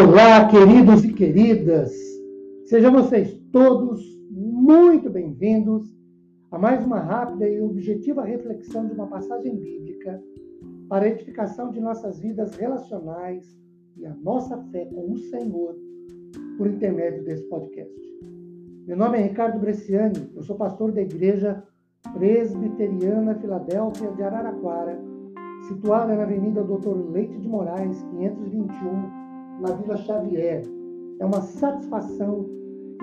Olá, queridos e queridas. Sejam vocês todos muito bem-vindos a mais uma rápida e objetiva reflexão de uma passagem bíblica para a edificação de nossas vidas relacionais e a nossa fé com o Senhor por intermédio desse podcast. Meu nome é Ricardo Bresciani, eu sou pastor da Igreja Presbiteriana Filadélfia de Araraquara, situada na Avenida Doutor Leite de Moraes, 521, na Vila Xavier. É uma satisfação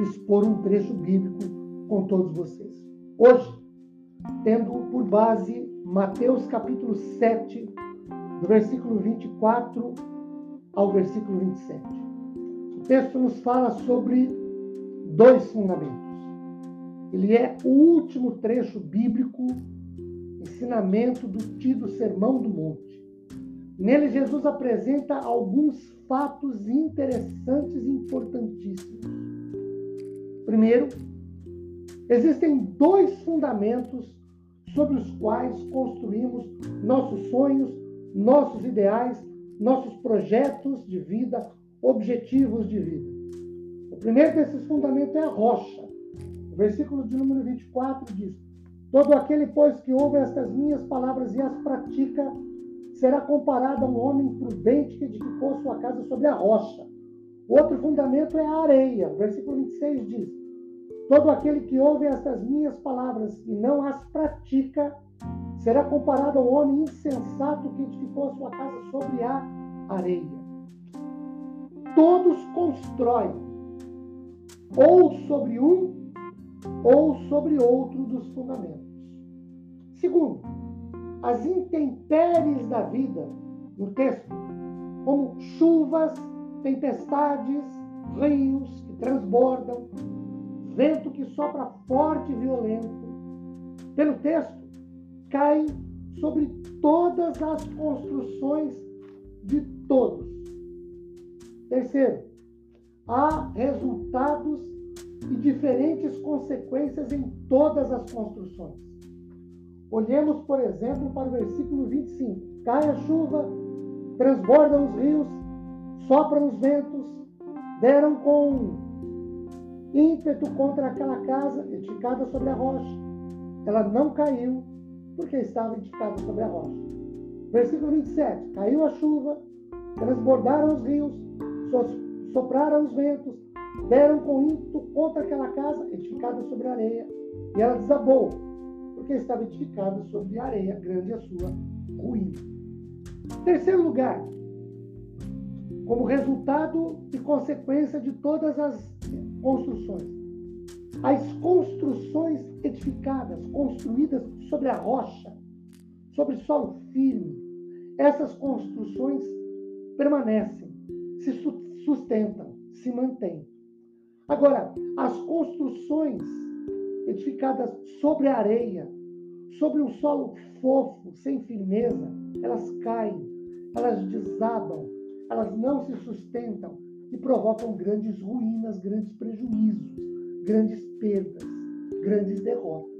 expor um trecho bíblico com todos vocês. Hoje, tendo por base Mateus capítulo 7, do versículo 24 ao versículo 27. O texto nos fala sobre dois fundamentos. Ele é o último trecho bíblico, ensinamento do tido Sermão do Monte. Nele, Jesus apresenta alguns fatos interessantes e importantíssimos. Primeiro, existem dois fundamentos sobre os quais construímos nossos sonhos, nossos ideais, nossos projetos de vida, objetivos de vida. O primeiro desses fundamentos é a rocha. O versículo de número 24 diz: Todo aquele, pois, que ouve estas minhas palavras e as pratica, será comparado a um homem prudente que edificou sua casa sobre a rocha. Outro fundamento é a areia. O versículo 26 diz: Todo aquele que ouve estas minhas palavras e não as pratica, será comparado a um homem insensato que edificou sua casa sobre a areia. Todos constroem ou sobre um ou sobre outro dos fundamentos. Segundo, as intempéries da vida, no texto, como chuvas, tempestades, rios que transbordam, vento que sopra forte e violento, pelo texto, caem sobre todas as construções de todos. Terceiro, há resultados e diferentes consequências em todas as construções. Olhemos, por exemplo, para o versículo 25. Cai a chuva, transbordam os rios, sopram os ventos, deram com ímpeto contra aquela casa edificada sobre a rocha. Ela não caiu, porque estava edificada sobre a rocha. Versículo 27. Caiu a chuva, transbordaram os rios, sopraram os ventos, deram com ímpeto contra aquela casa edificada sobre a areia, e ela desabou porque estava edificada sobre areia, grande a sua ruína. Terceiro lugar, como resultado e consequência de todas as construções. As construções edificadas, construídas sobre a rocha, sobre solo firme, essas construções permanecem, se sustentam, se mantêm. Agora, as construções edificadas sobre a areia, sobre um solo fofo, sem firmeza, elas caem, elas desabam, elas não se sustentam e provocam grandes ruínas, grandes prejuízos, grandes perdas, grandes derrotas.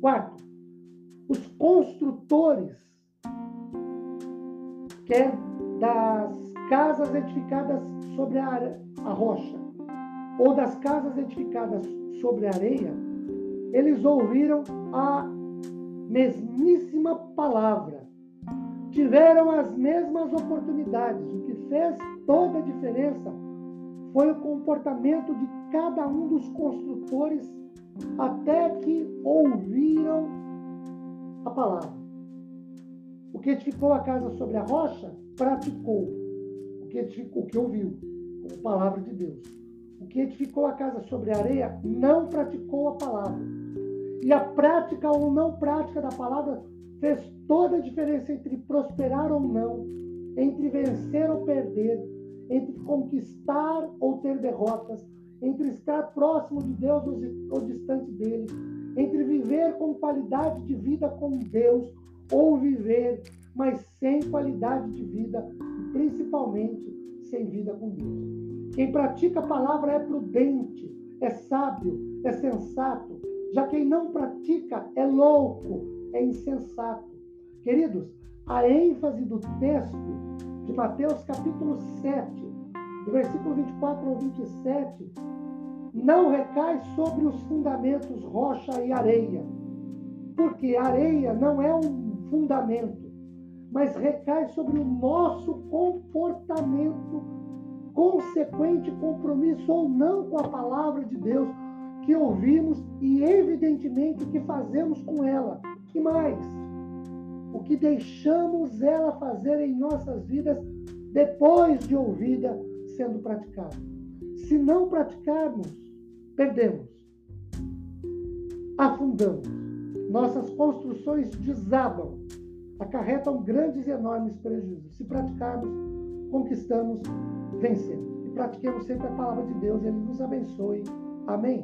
Quarto, os construtores, quer das casas edificadas sobre a, a rocha, ou das casas edificadas sobre a areia, eles ouviram a mesmíssima palavra, tiveram as mesmas oportunidades. O que fez toda a diferença foi o comportamento de cada um dos construtores até que ouviram a palavra. O que edificou a casa sobre a rocha, praticou. O que edificou, o que ouviu, como palavra de Deus. O que edificou a casa sobre a areia, não praticou a palavra. E a prática ou não prática da palavra fez toda a diferença entre prosperar ou não, entre vencer ou perder, entre conquistar ou ter derrotas, entre estar próximo de Deus ou distante dele, entre viver com qualidade de vida com Deus ou viver, mas sem qualidade de vida e principalmente sem vida com Deus. Quem pratica a palavra é prudente, é sábio, é sensato, já quem não pratica é louco, é insensato. Queridos, a ênfase do texto de Mateus capítulo 7, do versículo 24 ao 27, não recai sobre os fundamentos rocha e areia, porque areia não é um fundamento, mas recai sobre o nosso comportamento, consequente compromisso ou não com a palavra de Deus que ouvimos e, evidentemente, o que fazemos com ela. E mais, o que deixamos ela fazer em nossas vidas depois de ouvida sendo praticada. Se não praticarmos, perdemos, afundamos, nossas construções desabam, acarretam grandes e enormes prejuízos. Se praticarmos, conquistamos, vencemos. E pratiquemos sempre a palavra de Deus, Ele nos abençoe. Amém.